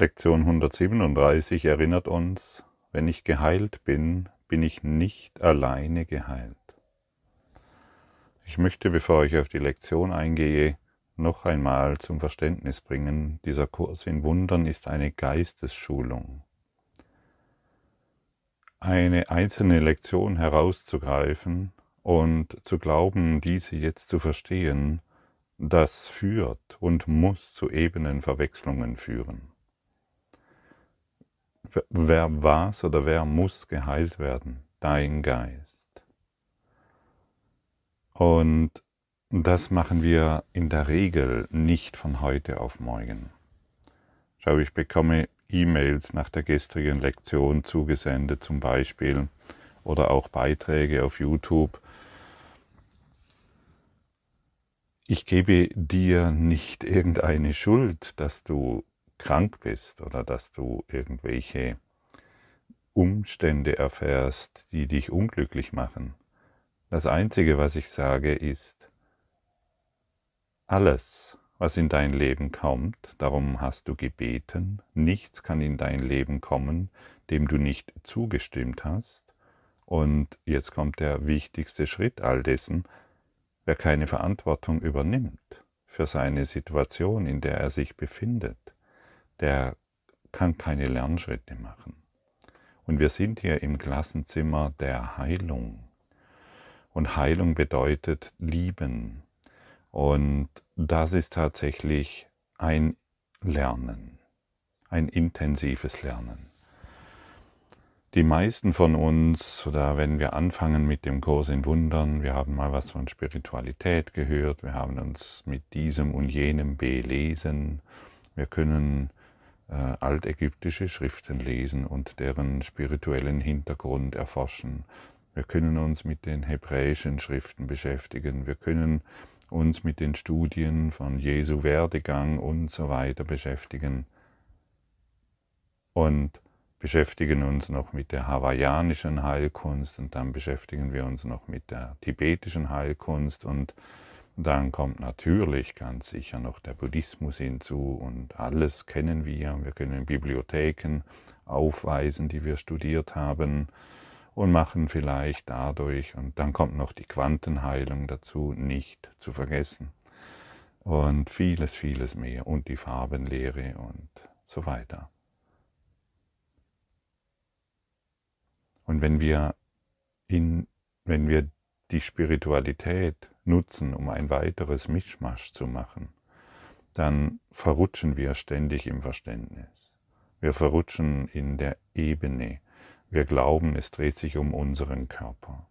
Lektion 137 erinnert uns, wenn ich geheilt bin, bin ich nicht alleine geheilt. Ich möchte, bevor ich auf die Lektion eingehe, noch einmal zum Verständnis bringen, dieser Kurs in Wundern ist eine Geistesschulung. Eine einzelne Lektion herauszugreifen und zu glauben, diese jetzt zu verstehen, das führt und muss zu ebenen Verwechslungen führen wer was oder wer muss geheilt werden? Dein Geist. Und das machen wir in der Regel nicht von heute auf morgen. Schau, ich bekomme E-Mails nach der gestrigen Lektion zugesendet zum Beispiel oder auch Beiträge auf YouTube. Ich gebe dir nicht irgendeine Schuld, dass du krank bist oder dass du irgendwelche Umstände erfährst, die dich unglücklich machen. Das Einzige, was ich sage, ist, alles, was in dein Leben kommt, darum hast du gebeten, nichts kann in dein Leben kommen, dem du nicht zugestimmt hast. Und jetzt kommt der wichtigste Schritt all dessen, wer keine Verantwortung übernimmt für seine Situation, in der er sich befindet, der kann keine Lernschritte machen. Und wir sind hier im Klassenzimmer der Heilung. Und Heilung bedeutet lieben. Und das ist tatsächlich ein Lernen, ein intensives Lernen. Die meisten von uns, oder wenn wir anfangen mit dem Kurs in Wundern, wir haben mal was von Spiritualität gehört, wir haben uns mit diesem und jenem belesen, wir können äh, altägyptische Schriften lesen und deren spirituellen Hintergrund erforschen. Wir können uns mit den hebräischen Schriften beschäftigen. Wir können uns mit den Studien von Jesu Werdegang und so weiter beschäftigen. Und beschäftigen uns noch mit der hawaiianischen Heilkunst und dann beschäftigen wir uns noch mit der tibetischen Heilkunst und dann kommt natürlich ganz sicher noch der Buddhismus hinzu und alles kennen wir. Wir können Bibliotheken aufweisen, die wir studiert haben und machen vielleicht dadurch, und dann kommt noch die Quantenheilung dazu, nicht zu vergessen. Und vieles, vieles mehr und die Farbenlehre und so weiter. Und wenn wir in, wenn wir die Spiritualität nutzen, um ein weiteres Mischmasch zu machen, dann verrutschen wir ständig im Verständnis. Wir verrutschen in der Ebene. Wir glauben, es dreht sich um unseren Körper.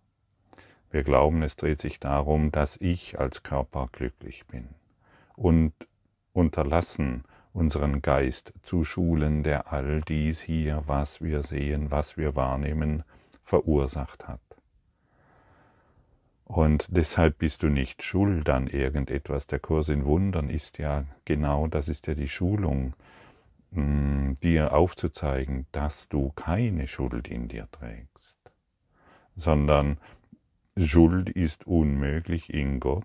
Wir glauben, es dreht sich darum, dass ich als Körper glücklich bin. Und unterlassen, unseren Geist zu schulen, der all dies hier, was wir sehen, was wir wahrnehmen, verursacht hat. Und deshalb bist du nicht schuld an irgendetwas. Der Kurs in Wundern ist ja genau, das ist ja die Schulung, mm, dir aufzuzeigen, dass du keine Schuld in dir trägst, sondern Schuld ist unmöglich in Gott.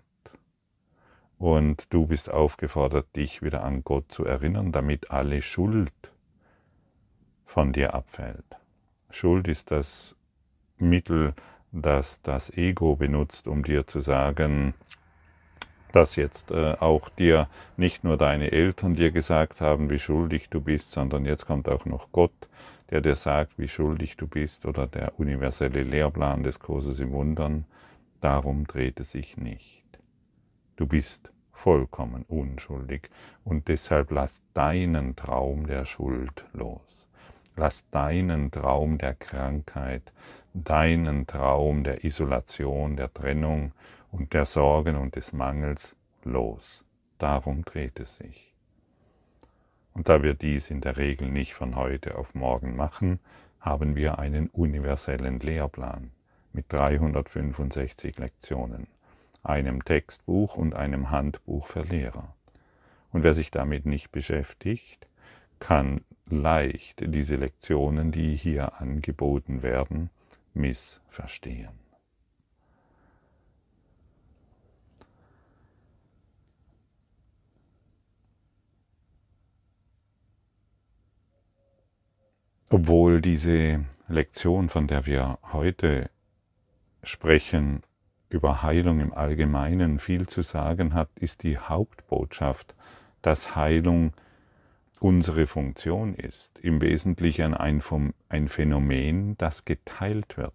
Und du bist aufgefordert, dich wieder an Gott zu erinnern, damit alle Schuld von dir abfällt. Schuld ist das Mittel, dass das Ego benutzt, um dir zu sagen, dass jetzt äh, auch dir nicht nur deine Eltern dir gesagt haben, wie schuldig du bist, sondern jetzt kommt auch noch Gott, der dir sagt, wie schuldig du bist, oder der universelle Lehrplan des Kurses im Wundern. Darum dreht es sich nicht. Du bist vollkommen unschuldig und deshalb lass deinen Traum der Schuld los. Lass deinen Traum der Krankheit, deinen Traum der Isolation, der Trennung und der Sorgen und des Mangels los. Darum dreht es sich. Und da wir dies in der Regel nicht von heute auf morgen machen, haben wir einen universellen Lehrplan mit 365 Lektionen, einem Textbuch und einem Handbuch für Lehrer. Und wer sich damit nicht beschäftigt, kann leicht diese Lektionen, die hier angeboten werden, missverstehen. obwohl diese Lektion, von der wir heute sprechen, über Heilung im Allgemeinen viel zu sagen hat, ist die Hauptbotschaft, dass Heilung unsere Funktion ist, im Wesentlichen ein, ein Phänomen, das geteilt wird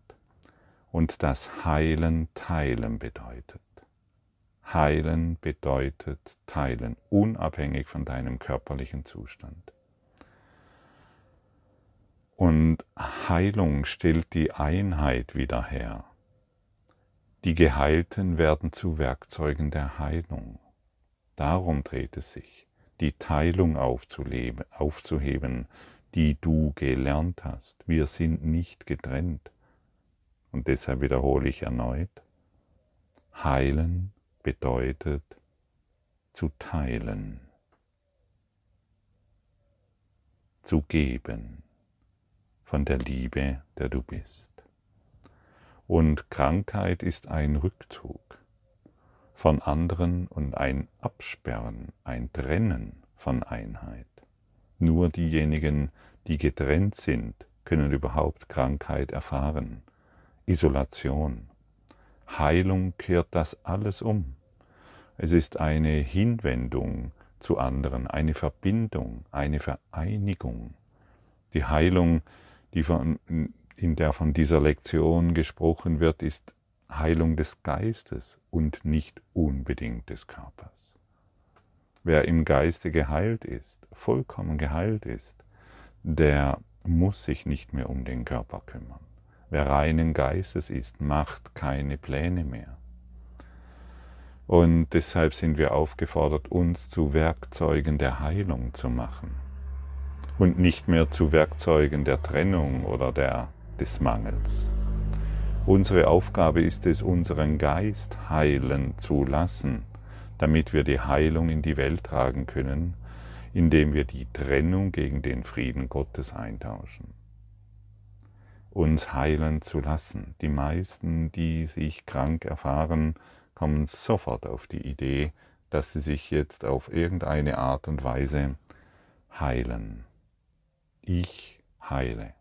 und das Heilen teilen bedeutet. Heilen bedeutet teilen, unabhängig von deinem körperlichen Zustand. Und Heilung stellt die Einheit wieder her. Die Geheilten werden zu Werkzeugen der Heilung. Darum dreht es sich die Teilung aufzuheben, die du gelernt hast. Wir sind nicht getrennt. Und deshalb wiederhole ich erneut, heilen bedeutet zu teilen, zu geben von der Liebe, der du bist. Und Krankheit ist ein Rückzug von anderen und ein Absperren, ein Trennen von Einheit. Nur diejenigen, die getrennt sind, können überhaupt Krankheit erfahren. Isolation. Heilung kehrt das alles um. Es ist eine Hinwendung zu anderen, eine Verbindung, eine Vereinigung. Die Heilung, die von, in der von dieser Lektion gesprochen wird, ist Heilung des Geistes und nicht unbedingt des Körpers. Wer im Geiste geheilt ist, vollkommen geheilt ist, der muss sich nicht mehr um den Körper kümmern. Wer reinen Geistes ist, macht keine Pläne mehr. Und deshalb sind wir aufgefordert, uns zu Werkzeugen der Heilung zu machen und nicht mehr zu Werkzeugen der Trennung oder der, des Mangels. Unsere Aufgabe ist es, unseren Geist heilen zu lassen, damit wir die Heilung in die Welt tragen können, indem wir die Trennung gegen den Frieden Gottes eintauschen. Uns heilen zu lassen. Die meisten, die sich krank erfahren, kommen sofort auf die Idee, dass sie sich jetzt auf irgendeine Art und Weise heilen. Ich heile.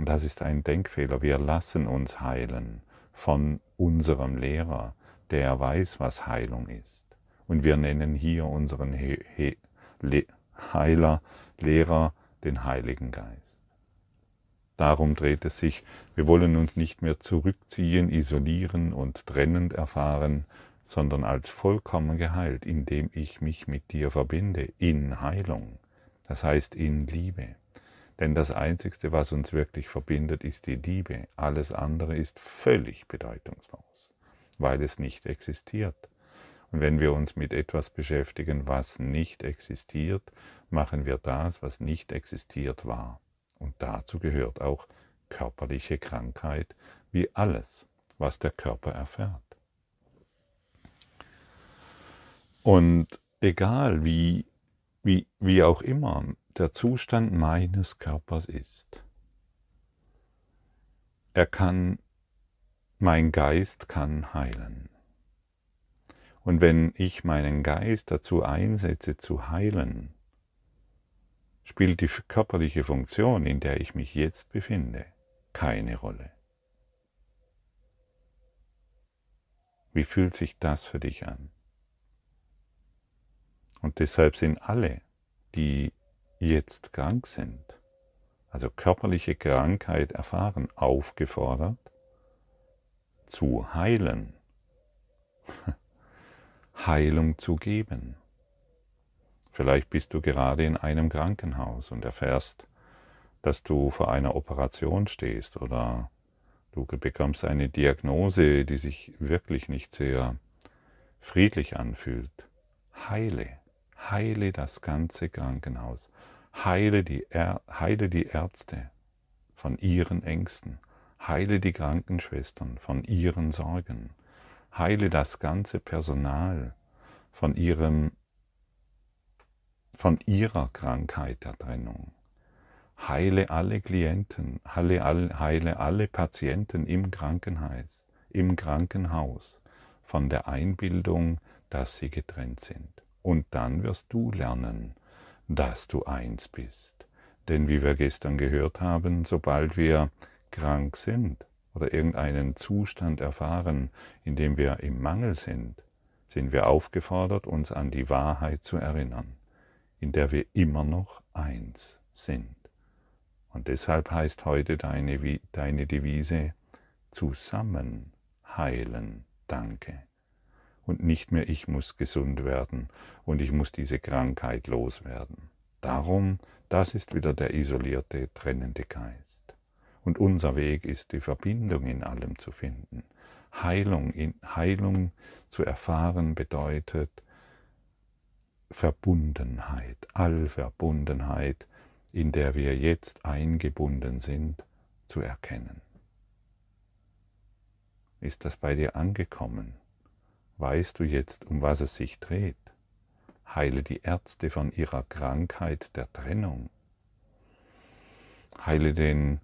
Und das ist ein Denkfehler. Wir lassen uns heilen von unserem Lehrer, der weiß, was Heilung ist. Und wir nennen hier unseren He He Le Heiler, Lehrer, den Heiligen Geist. Darum dreht es sich. Wir wollen uns nicht mehr zurückziehen, isolieren und trennend erfahren, sondern als vollkommen geheilt, indem ich mich mit dir verbinde, in Heilung, das heißt in Liebe. Denn das Einzige, was uns wirklich verbindet, ist die Liebe. Alles andere ist völlig bedeutungslos, weil es nicht existiert. Und wenn wir uns mit etwas beschäftigen, was nicht existiert, machen wir das, was nicht existiert war. Und dazu gehört auch körperliche Krankheit, wie alles, was der Körper erfährt. Und egal wie, wie, wie auch immer, der Zustand meines Körpers ist. Er kann, mein Geist kann heilen. Und wenn ich meinen Geist dazu einsetze zu heilen, spielt die körperliche Funktion, in der ich mich jetzt befinde, keine Rolle. Wie fühlt sich das für dich an? Und deshalb sind alle, die jetzt krank sind, also körperliche Krankheit erfahren, aufgefordert zu heilen, Heilung zu geben. Vielleicht bist du gerade in einem Krankenhaus und erfährst, dass du vor einer Operation stehst oder du bekommst eine Diagnose, die sich wirklich nicht sehr friedlich anfühlt. Heile, heile das ganze Krankenhaus. Heile die, er heile die Ärzte von ihren Ängsten. Heile die Krankenschwestern von ihren Sorgen. Heile das ganze Personal von, ihrem, von ihrer Krankheit der Trennung. Heile alle Klienten, heile, heile alle Patienten im Krankenhaus, im Krankenhaus von der Einbildung, dass sie getrennt sind. Und dann wirst du lernen, dass du eins bist. Denn wie wir gestern gehört haben, sobald wir krank sind oder irgendeinen Zustand erfahren, in dem wir im Mangel sind, sind wir aufgefordert, uns an die Wahrheit zu erinnern, in der wir immer noch eins sind. Und deshalb heißt heute deine, deine Devise zusammen heilen, danke. Und nicht mehr ich muss gesund werden und ich muss diese Krankheit loswerden. Darum, das ist wieder der isolierte, trennende Geist. Und unser Weg ist die Verbindung in allem zu finden. Heilung, in, Heilung zu erfahren bedeutet Verbundenheit, Allverbundenheit, in der wir jetzt eingebunden sind, zu erkennen. Ist das bei dir angekommen? Weißt du jetzt, um was es sich dreht? Heile die Ärzte von ihrer Krankheit der Trennung. Heile den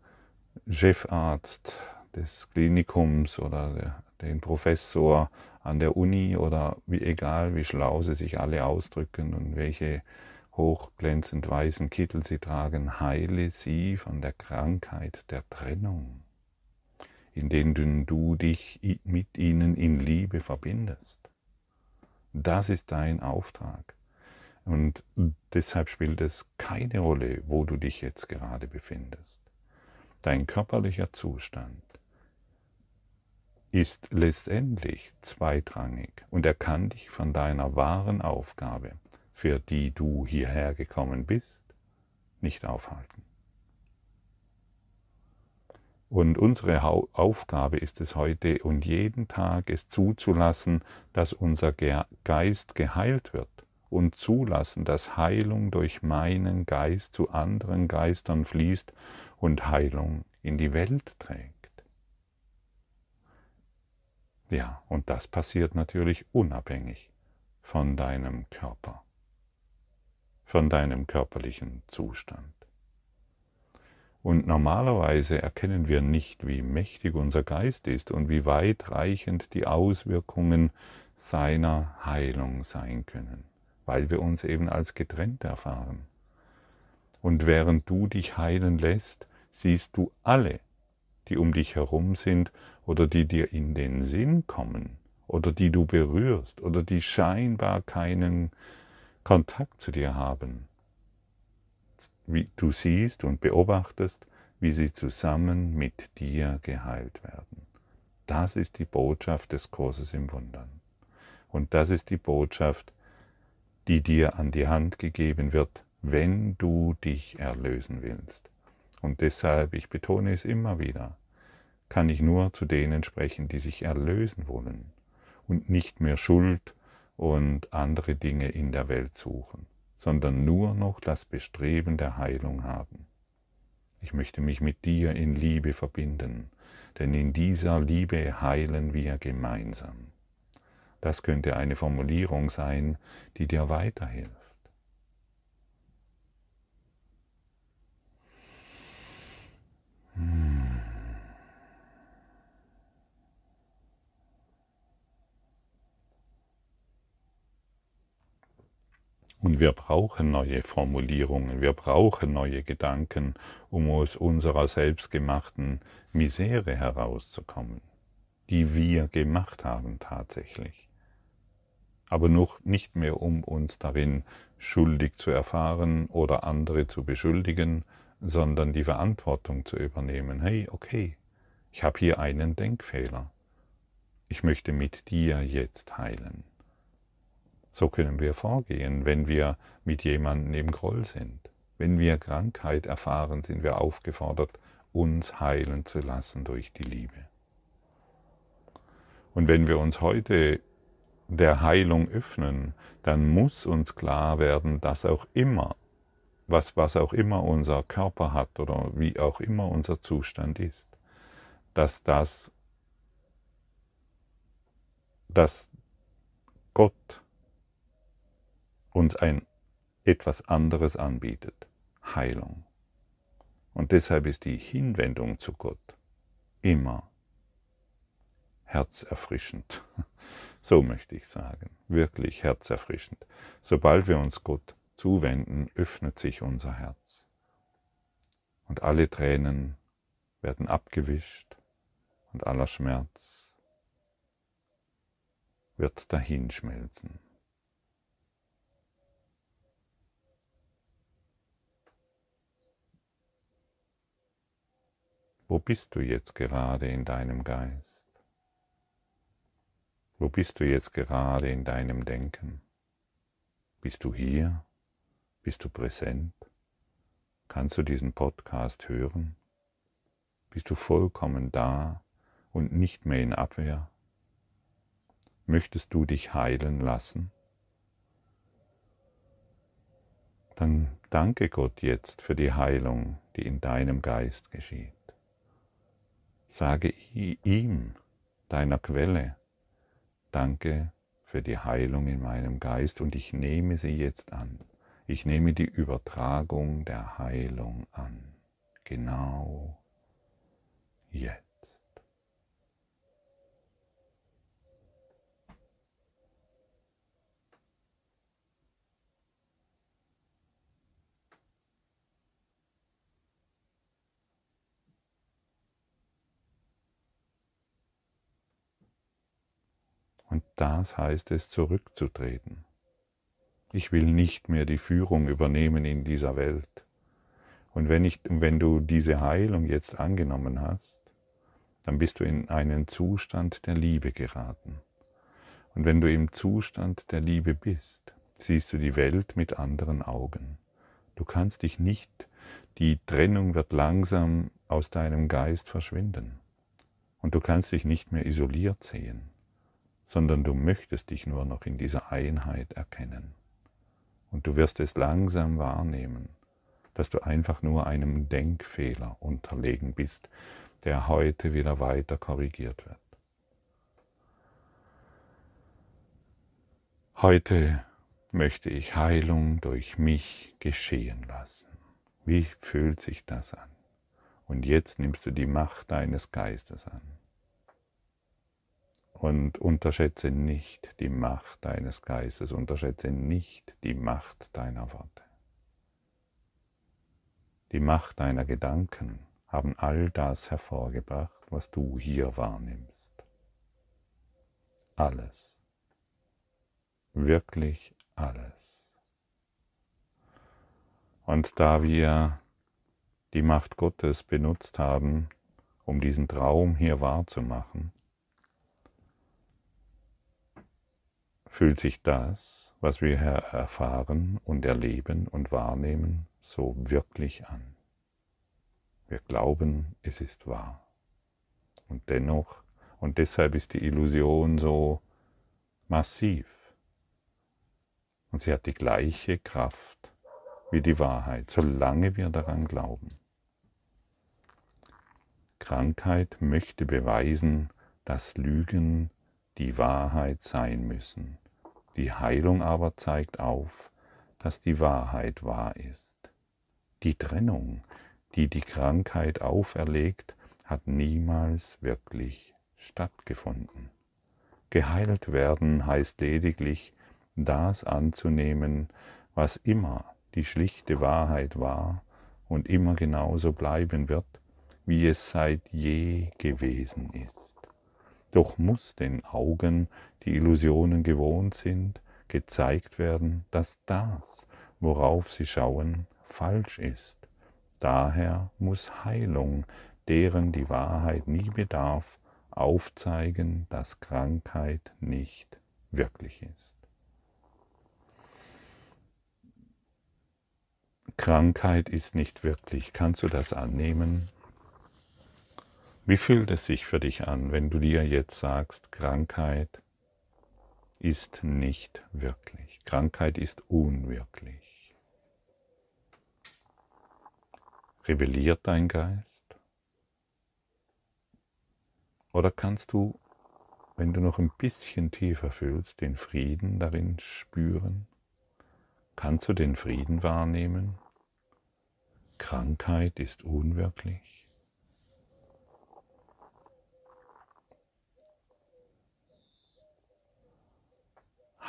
Chefarzt des Klinikums oder den Professor an der Uni oder wie egal, wie schlau sie sich alle ausdrücken und welche hochglänzend weißen Kittel sie tragen, heile sie von der Krankheit der Trennung, in denen du dich mit ihnen in Liebe verbindest. Das ist dein Auftrag. Und deshalb spielt es keine Rolle, wo du dich jetzt gerade befindest. Dein körperlicher Zustand ist letztendlich zweitrangig und er kann dich von deiner wahren Aufgabe, für die du hierher gekommen bist, nicht aufhalten. Und unsere Aufgabe ist es heute und jeden Tag es zuzulassen, dass unser Geist geheilt wird und zulassen, dass Heilung durch meinen Geist zu anderen Geistern fließt und Heilung in die Welt trägt. Ja, und das passiert natürlich unabhängig von deinem Körper, von deinem körperlichen Zustand. Und normalerweise erkennen wir nicht, wie mächtig unser Geist ist und wie weitreichend die Auswirkungen seiner Heilung sein können, weil wir uns eben als getrennt erfahren. Und während du dich heilen lässt, siehst du alle, die um dich herum sind oder die dir in den Sinn kommen oder die du berührst oder die scheinbar keinen Kontakt zu dir haben. Wie du siehst und beobachtest, wie sie zusammen mit dir geheilt werden. Das ist die Botschaft des Kurses im Wundern. Und das ist die Botschaft, die dir an die Hand gegeben wird, wenn du dich erlösen willst. Und deshalb, ich betone es immer wieder, kann ich nur zu denen sprechen, die sich erlösen wollen und nicht mehr Schuld und andere Dinge in der Welt suchen, sondern nur noch das Bestreben der Heilung haben. Ich möchte mich mit dir in Liebe verbinden, denn in dieser Liebe heilen wir gemeinsam. Das könnte eine Formulierung sein, die dir weiterhilft. Und wir brauchen neue Formulierungen, wir brauchen neue Gedanken, um aus unserer selbstgemachten Misere herauszukommen, die wir gemacht haben tatsächlich. Aber noch nicht mehr, um uns darin schuldig zu erfahren oder andere zu beschuldigen, sondern die Verantwortung zu übernehmen. Hey, okay, ich habe hier einen Denkfehler. Ich möchte mit dir jetzt heilen. So können wir vorgehen, wenn wir mit jemandem im Groll sind. Wenn wir Krankheit erfahren, sind wir aufgefordert, uns heilen zu lassen durch die Liebe. Und wenn wir uns heute der Heilung öffnen, dann muss uns klar werden, dass auch immer, was, was auch immer unser Körper hat oder wie auch immer unser Zustand ist, dass das, dass Gott uns ein etwas anderes anbietet, Heilung. Und deshalb ist die Hinwendung zu Gott immer herzerfrischend. So möchte ich sagen, wirklich herzerfrischend. Sobald wir uns Gott zuwenden, öffnet sich unser Herz. Und alle Tränen werden abgewischt und aller Schmerz wird dahinschmelzen. Wo bist du jetzt gerade in deinem Geist? Wo bist du jetzt gerade in deinem Denken? Bist du hier? Bist du präsent? Kannst du diesen Podcast hören? Bist du vollkommen da und nicht mehr in Abwehr? Möchtest du dich heilen lassen? Dann danke Gott jetzt für die Heilung, die in deinem Geist geschieht. Sage ihm, deiner Quelle, danke für die Heilung in meinem Geist und ich nehme sie jetzt an. Ich nehme die Übertragung der Heilung an. Genau jetzt. Und das heißt es, zurückzutreten. Ich will nicht mehr die Führung übernehmen in dieser Welt. Und wenn, ich, wenn du diese Heilung jetzt angenommen hast, dann bist du in einen Zustand der Liebe geraten. Und wenn du im Zustand der Liebe bist, siehst du die Welt mit anderen Augen. Du kannst dich nicht, die Trennung wird langsam aus deinem Geist verschwinden. Und du kannst dich nicht mehr isoliert sehen sondern du möchtest dich nur noch in dieser Einheit erkennen. Und du wirst es langsam wahrnehmen, dass du einfach nur einem Denkfehler unterlegen bist, der heute wieder weiter korrigiert wird. Heute möchte ich Heilung durch mich geschehen lassen. Wie fühlt sich das an? Und jetzt nimmst du die Macht deines Geistes an. Und unterschätze nicht die Macht deines Geistes, unterschätze nicht die Macht deiner Worte. Die Macht deiner Gedanken haben all das hervorgebracht, was du hier wahrnimmst. Alles. Wirklich alles. Und da wir die Macht Gottes benutzt haben, um diesen Traum hier wahrzumachen, fühlt sich das, was wir erfahren und erleben und wahrnehmen, so wirklich an. Wir glauben, es ist wahr. Und dennoch, und deshalb ist die Illusion so massiv. Und sie hat die gleiche Kraft wie die Wahrheit, solange wir daran glauben. Krankheit möchte beweisen, dass Lügen die Wahrheit sein müssen. Die Heilung aber zeigt auf, dass die Wahrheit wahr ist. Die Trennung, die die Krankheit auferlegt, hat niemals wirklich stattgefunden. Geheilt werden heißt lediglich, das anzunehmen, was immer die schlichte Wahrheit war und immer genauso bleiben wird, wie es seit je gewesen ist. Doch muss den Augen, die Illusionen gewohnt sind, gezeigt werden, dass das, worauf sie schauen, falsch ist. Daher muss Heilung, deren die Wahrheit nie bedarf, aufzeigen, dass Krankheit nicht wirklich ist. Krankheit ist nicht wirklich. Kannst du das annehmen? Wie fühlt es sich für dich an, wenn du dir jetzt sagst, Krankheit ist nicht wirklich, Krankheit ist unwirklich? Rebelliert dein Geist? Oder kannst du, wenn du noch ein bisschen tiefer fühlst, den Frieden darin spüren? Kannst du den Frieden wahrnehmen? Krankheit ist unwirklich.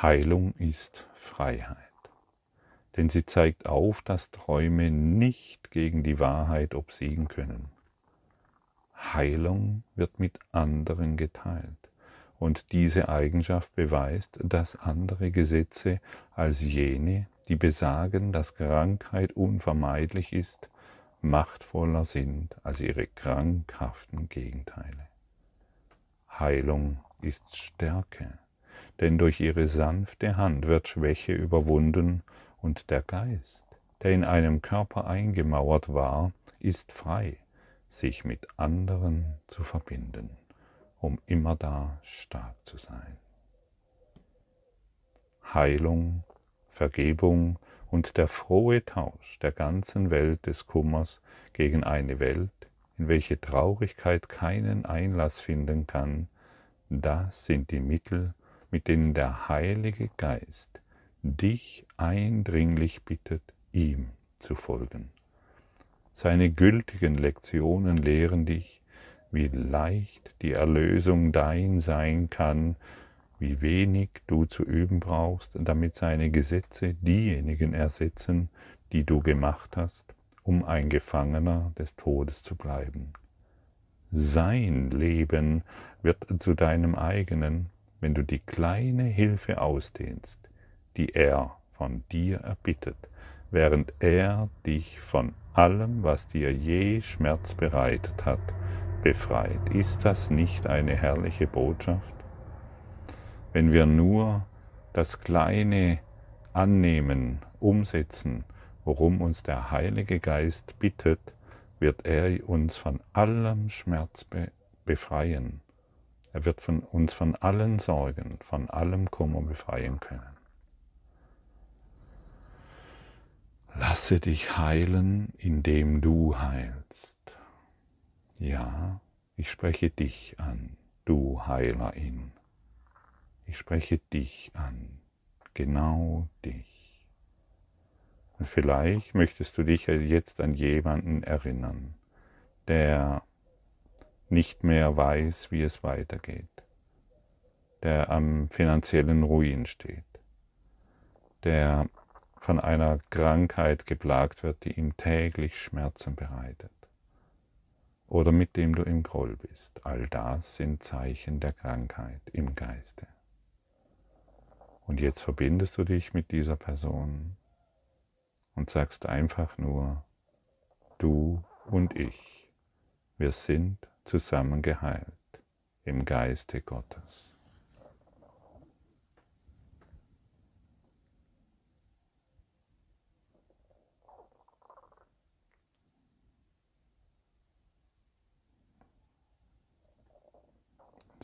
Heilung ist Freiheit. denn sie zeigt auf, dass Träume nicht gegen die Wahrheit obsiegen können. Heilung wird mit anderen geteilt und diese Eigenschaft beweist, dass andere Gesetze als jene, die besagen, dass Krankheit unvermeidlich ist, machtvoller sind als ihre krankhaften Gegenteile. Heilung ist Stärke, denn durch ihre sanfte Hand wird Schwäche überwunden und der Geist, der in einem Körper eingemauert war, ist frei, sich mit anderen zu verbinden, um immer da stark zu sein. Heilung, Vergebung und der frohe Tausch der ganzen Welt des Kummers gegen eine Welt, in welche Traurigkeit keinen Einlass finden kann, das sind die Mittel, mit denen der Heilige Geist dich eindringlich bittet, ihm zu folgen. Seine gültigen Lektionen lehren dich, wie leicht die Erlösung dein sein kann, wie wenig du zu üben brauchst, damit seine Gesetze diejenigen ersetzen, die du gemacht hast, um ein Gefangener des Todes zu bleiben. Sein Leben wird zu deinem eigenen, wenn du die kleine Hilfe ausdehnst, die er von dir erbittet, während er dich von allem, was dir je Schmerz bereitet hat, befreit. Ist das nicht eine herrliche Botschaft? Wenn wir nur das Kleine annehmen, umsetzen, worum uns der Heilige Geist bittet, wird er uns von allem Schmerz befreien. Er wird von uns von allen Sorgen, von allem Kummer befreien können. Lasse dich heilen, indem du heilst. Ja, ich spreche dich an, du Heilerin. Ich spreche dich an, genau dich. Und vielleicht möchtest du dich jetzt an jemanden erinnern, der nicht mehr weiß, wie es weitergeht, der am finanziellen Ruin steht, der von einer Krankheit geplagt wird, die ihm täglich Schmerzen bereitet oder mit dem du im Groll bist. All das sind Zeichen der Krankheit im Geiste. Und jetzt verbindest du dich mit dieser Person und sagst einfach nur, du und ich, wir sind zusammen geheilt im Geiste Gottes.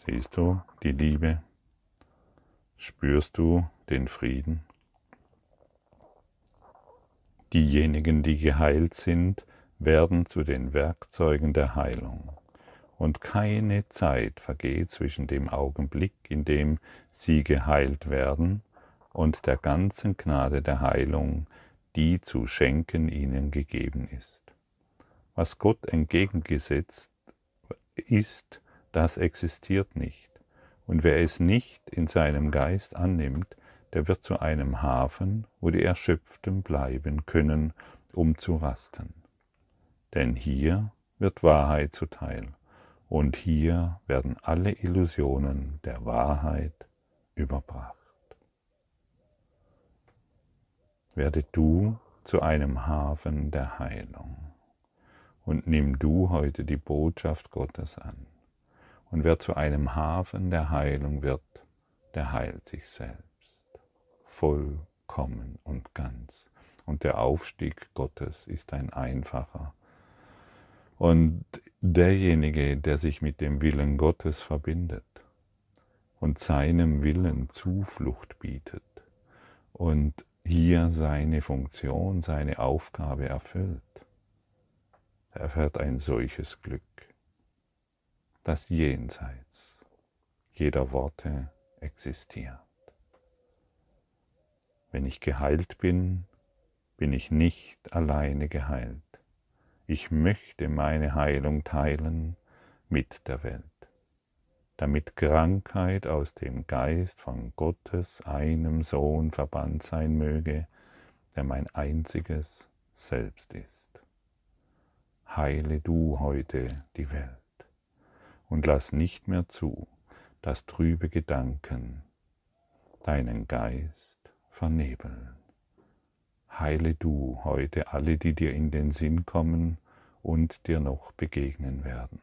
Siehst du die Liebe? Spürst du den Frieden? Diejenigen, die geheilt sind, werden zu den Werkzeugen der Heilung. Und keine Zeit vergeht zwischen dem Augenblick, in dem sie geheilt werden, und der ganzen Gnade der Heilung, die zu schenken ihnen gegeben ist. Was Gott entgegengesetzt ist, das existiert nicht. Und wer es nicht in seinem Geist annimmt, der wird zu einem Hafen, wo die Erschöpften bleiben können, um zu rasten. Denn hier wird Wahrheit zuteil, und hier werden alle Illusionen der Wahrheit überbracht. Werde du zu einem Hafen der Heilung und nimm du heute die Botschaft Gottes an. Und wer zu einem Hafen der Heilung wird, der heilt sich selbst, vollkommen und ganz. Und der Aufstieg Gottes ist ein einfacher. Und derjenige, der sich mit dem Willen Gottes verbindet und seinem Willen Zuflucht bietet und hier seine Funktion, seine Aufgabe erfüllt, erfährt ein solches Glück das Jenseits jeder Worte existiert. Wenn ich geheilt bin, bin ich nicht alleine geheilt. Ich möchte meine Heilung teilen mit der Welt, damit Krankheit aus dem Geist von Gottes einem Sohn verbannt sein möge, der mein einziges Selbst ist. Heile du heute die Welt und lass nicht mehr zu, dass trübe Gedanken deinen Geist vernebeln. Heile du heute alle, die dir in den Sinn kommen und dir noch begegnen werden.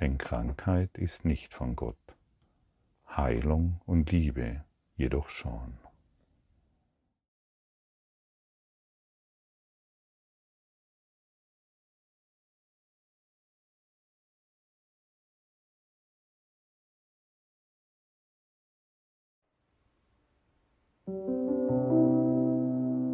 Denn Krankheit ist nicht von Gott, Heilung und Liebe jedoch schon.